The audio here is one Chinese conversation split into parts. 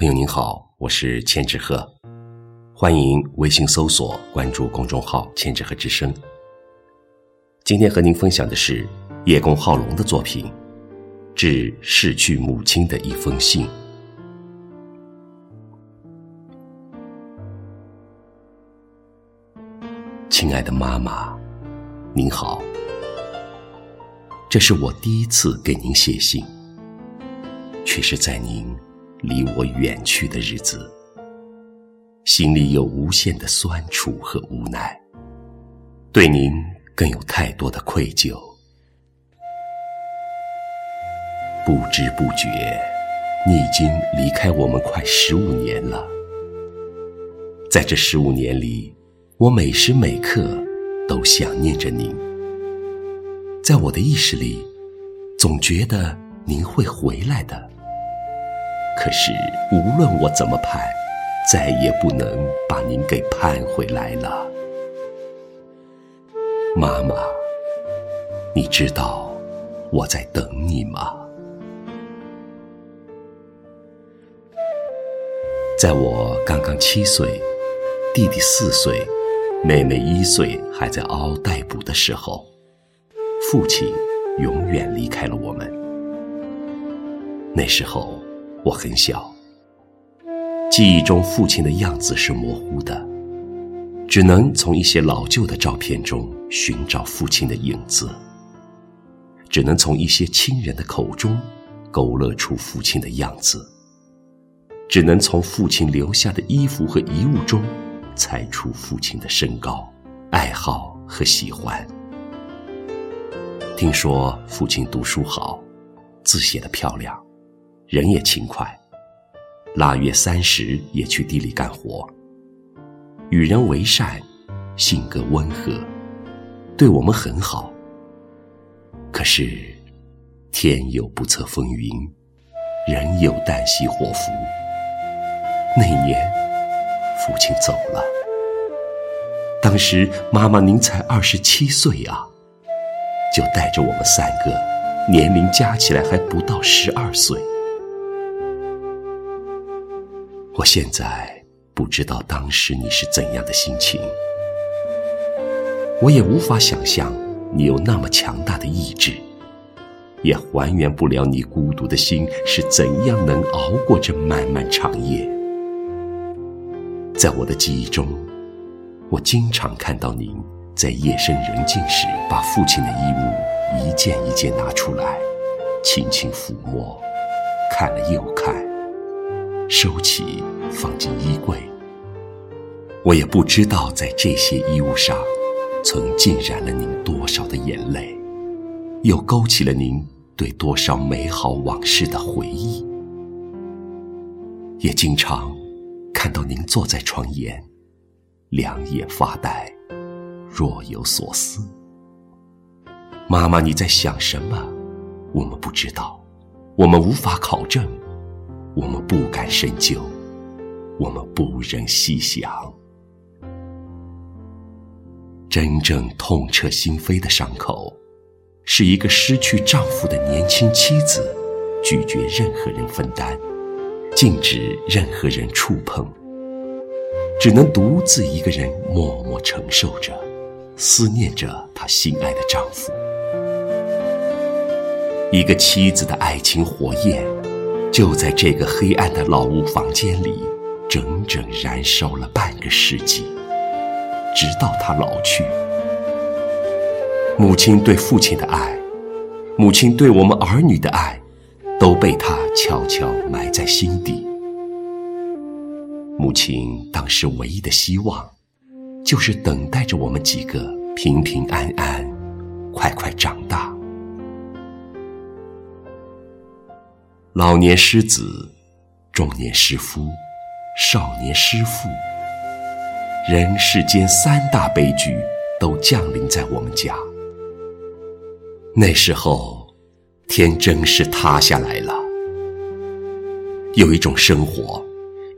朋友您好，我是千纸鹤，欢迎微信搜索关注公众号“千纸鹤之声”。今天和您分享的是叶公好龙的作品《致逝去母亲的一封信》。亲爱的妈妈，您好，这是我第一次给您写信，却是在您。离我远去的日子，心里有无限的酸楚和无奈，对您更有太多的愧疚。不知不觉，你已经离开我们快十五年了。在这十五年里，我每时每刻都想念着您。在我的意识里，总觉得您会回来的。可是，无论我怎么盼，再也不能把您给盼回来了，妈妈。你知道我在等你吗？在我刚刚七岁，弟弟四岁，妹妹一岁，还在嗷嗷待哺的时候，父亲永远离开了我们。那时候。我很小，记忆中父亲的样子是模糊的，只能从一些老旧的照片中寻找父亲的影子，只能从一些亲人的口中勾勒出父亲的样子，只能从父亲留下的衣服和遗物中猜出父亲的身高、爱好和喜欢。听说父亲读书好，字写得漂亮。人也勤快，腊月三十也去地里干活。与人为善，性格温和，对我们很好。可是，天有不测风云，人有旦夕祸福。那年，父亲走了。当时妈妈您才二十七岁啊，就带着我们三个，年龄加起来还不到十二岁。我现在不知道当时你是怎样的心情，我也无法想象你有那么强大的意志，也还原不了你孤独的心是怎样能熬过这漫漫长夜。在我的记忆中，我经常看到您在夜深人静时，把父亲的衣物一件一件拿出来，轻轻抚摸，看了又看。收起，放进衣柜。我也不知道在这些衣物上，曾浸染了您多少的眼泪，又勾起了您对多少美好往事的回忆。也经常看到您坐在床沿，两眼发呆，若有所思。妈妈，你在想什么？我们不知道，我们无法考证。我们不敢深究，我们不忍细想。真正痛彻心扉的伤口，是一个失去丈夫的年轻妻子，拒绝任何人分担，禁止任何人触碰，只能独自一个人默默承受着，思念着她心爱的丈夫。一个妻子的爱情火焰。就在这个黑暗的老屋房间里，整整燃烧了半个世纪，直到他老去。母亲对父亲的爱，母亲对我们儿女的爱，都被他悄悄埋在心底。母亲当时唯一的希望，就是等待着我们几个平平安安，快快长大。老年失子，中年失夫，少年失父，人世间三大悲剧都降临在我们家。那时候，天真是塌下来了。有一种生活，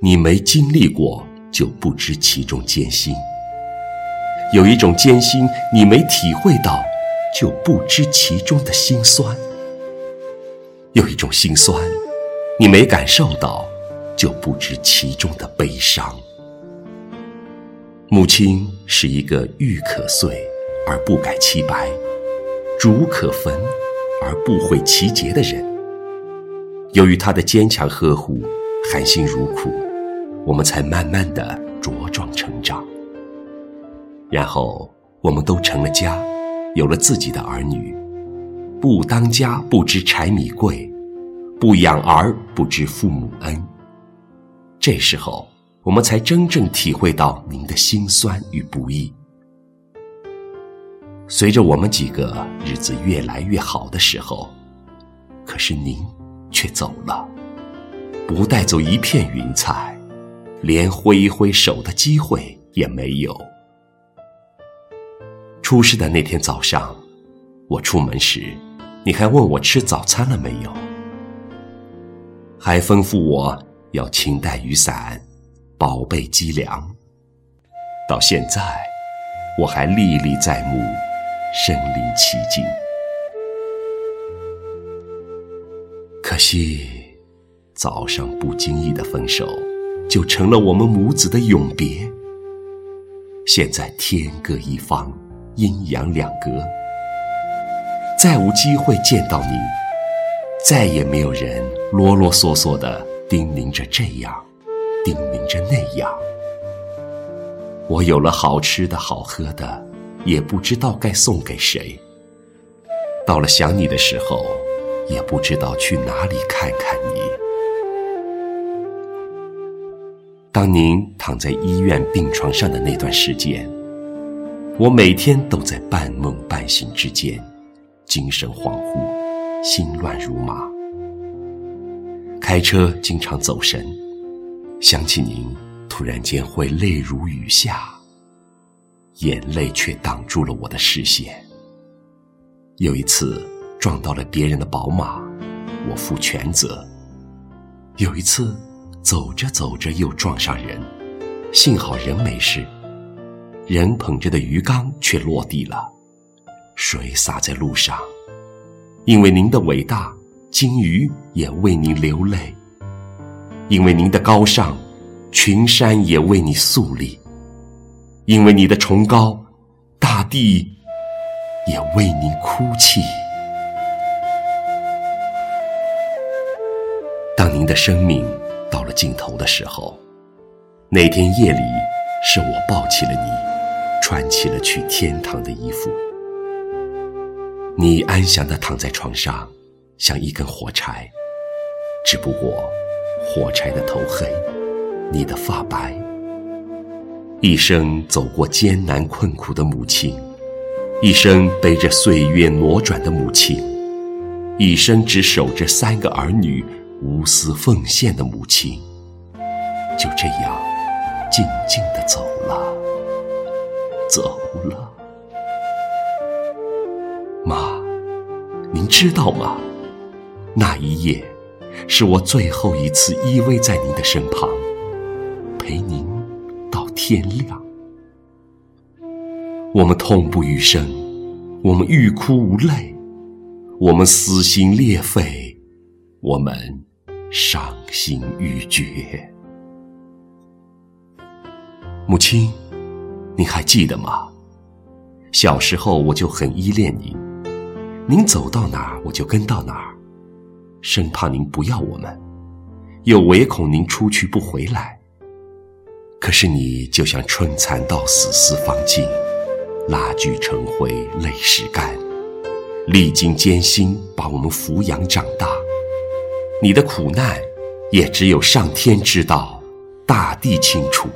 你没经历过就不知其中艰辛；有一种艰辛，你没体会到就不知其中的辛酸。有一种心酸，你没感受到，就不知其中的悲伤。母亲是一个玉可碎而不改其白，竹可焚而不毁其节的人。由于她的坚强呵护、含辛茹苦，我们才慢慢的茁壮成长。然后，我们都成了家，有了自己的儿女。不当家不知柴米贵，不养儿不知父母恩。这时候。我们才真正体会到您的辛酸与不易。随着我们几个日子越来越好的时候，可是您却走了，不带走一片云彩，连挥一挥手的机会也没有。出事的那天早上，我出门时，你还问我吃早餐了没有，还吩咐我要勤带雨伞。宝贝积粮，到现在我还历历在目，身临其境。可惜早上不经意的分手，就成了我们母子的永别。现在天各一方，阴阳两隔，再无机会见到你，再也没有人啰啰嗦嗦的叮咛着这样。叮咛着那样，我有了好吃的好喝的，也不知道该送给谁。到了想你的时候，也不知道去哪里看看你。当您躺在医院病床上的那段时间，我每天都在半梦半醒之间，精神恍惚，心乱如麻，开车经常走神。想起您，突然间会泪如雨下，眼泪却挡住了我的视线。有一次撞到了别人的宝马，我负全责；有一次走着走着又撞上人，幸好人没事，人捧着的鱼缸却落地了，水洒在路上。因为您的伟大，金鱼也为您流泪。因为您的高尚，群山也为你肃立；因为你的崇高，大地也为您哭泣。当您的生命到了尽头的时候，那天夜里，是我抱起了你，穿起了去天堂的衣服。你安详的躺在床上，像一根火柴，只不过。火柴的头黑，你的发白。一生走过艰难困苦的母亲，一生背着岁月挪转的母亲，一生只守着三个儿女无私奉献的母亲，就这样静静的走了，走了。您知道吗？那一夜。是我最后一次依偎在您的身旁，陪您到天亮。我们痛不欲生，我们欲哭无泪，我们撕心裂肺，我们伤心欲绝。母亲，您还记得吗？小时候我就很依恋您，您走到哪儿我就跟到哪儿。生怕您不要我们，又唯恐您出去不回来。可是你就像春蚕到死丝方尽，蜡炬成灰泪始干，历经艰辛把我们抚养长大。你的苦难，也只有上天知道，大地清楚。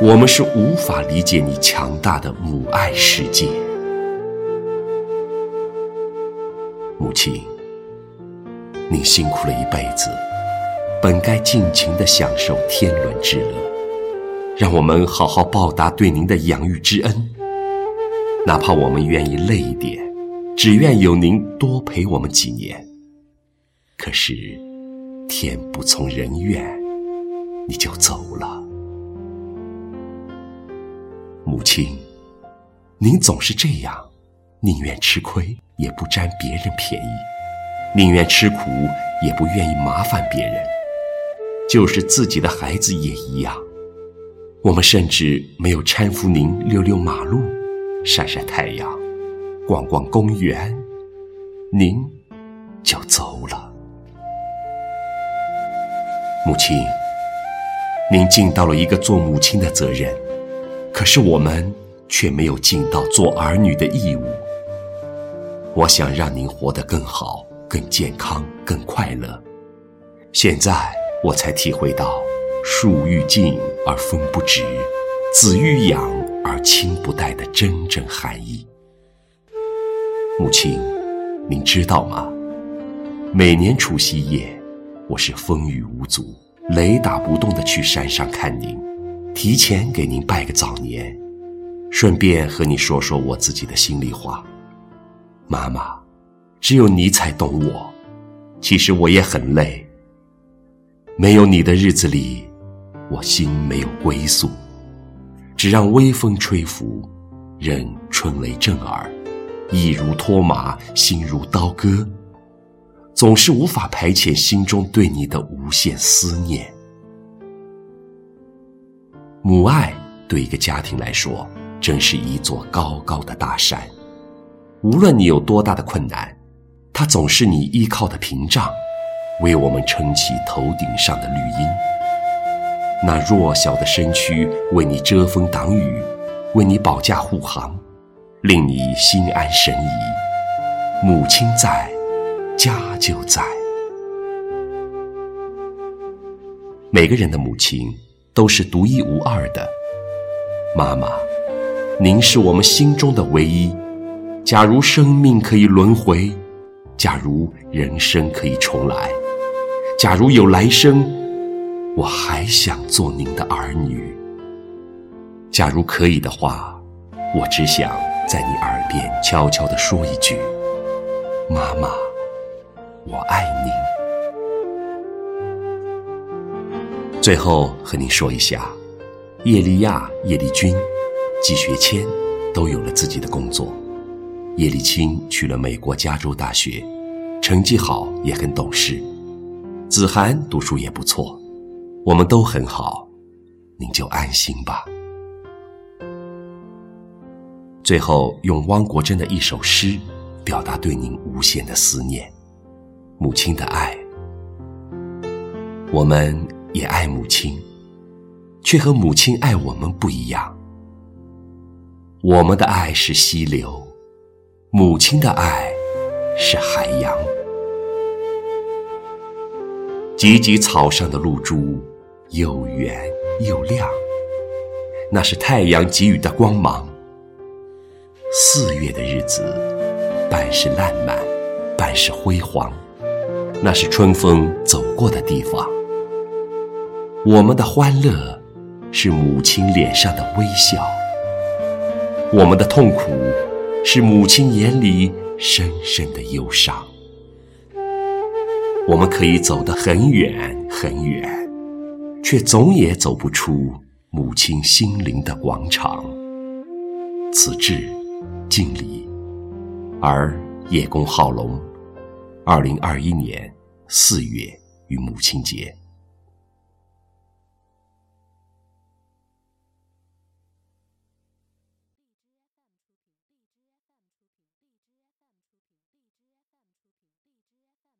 我们是无法理解你强大的母爱世界，母亲。您辛苦了一辈子，本该尽情的享受天伦之乐，让我们好好报答对您的养育之恩。哪怕我们愿意累一点，只愿有您多陪我们几年。可是天不从人愿，你就走了。母亲，您总是这样，宁愿吃亏，也不占别人便宜。宁愿吃苦，也不愿意麻烦别人。就是自己的孩子也一样。我们甚至没有搀扶您溜溜马路、晒晒太阳、逛逛公园，您就走了。母亲，您尽到了一个做母亲的责任，可是我们却没有尽到做儿女的义务。我想让您活得更好、更健康、更快乐。现在我才体会到。树欲静而风不止，子欲养而亲不待的真正含义。母亲，您知道吗？每年除夕夜，我是风雨无阻、雷打不动的去山上看您，提前给您拜个早年，顺便和你说说我自己的心里话。妈妈，只有你才懂我。其实我也很累，没有你的日子里。我心没有归宿，只让微风吹拂，任春雷震耳，意如脱马，心如刀割，总是无法排遣心中对你的无限思念。母爱对一个家庭来说，真是一座高高的大山，无论你有多大的困难，它总是你依靠的屏障，为我们撑起头顶上的绿荫。那弱小的身躯为你遮风挡雨，为你保驾护航，令你心安神怡。母亲在，家就在。每个人的母亲都是独一无二的。妈妈，您是我们心中的唯一。假如生命可以轮回，假如人生可以重来，假如有来生。我还想做您的儿女。假如可以的话，我只想在你耳边悄悄地说一句：“妈妈，我爱您。”最后和您说一下，叶利亚、叶利军、季学谦都有了自己的工作。叶利钦去了美国加州大学，成绩好，也很懂事。子涵读书也不错。我们都很好，您就安心吧。最后，用汪国真的一首诗，表达对您无限的思念，母亲的爱。我们也爱母亲，却和母亲爱我们不一样。我们的爱是溪流，母亲的爱是海洋。汲汲草上的露珠。又圆又亮，那是太阳给予的光芒。四月的日子，半是烂漫，半是辉煌，那是春风走过的地方。我们的欢乐，是母亲脸上的微笑；我们的痛苦，是母亲眼里深深的忧伤。我们可以走得很远很远。却总也走不出母亲心灵的广场。此致敬礼。而叶公好龙，二零二一年四月与母亲节。